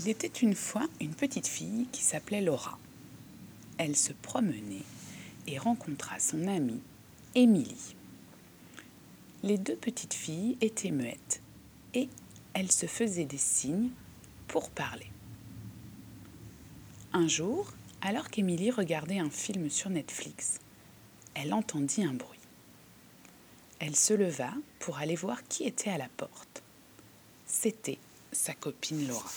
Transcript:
Il était une fois une petite fille qui s'appelait Laura. Elle se promenait et rencontra son amie Émilie. Les deux petites filles étaient muettes et elles se faisaient des signes pour parler. Un jour, alors qu'Émilie regardait un film sur Netflix, elle entendit un bruit. Elle se leva pour aller voir qui était à la porte. C'était sa copine Laura.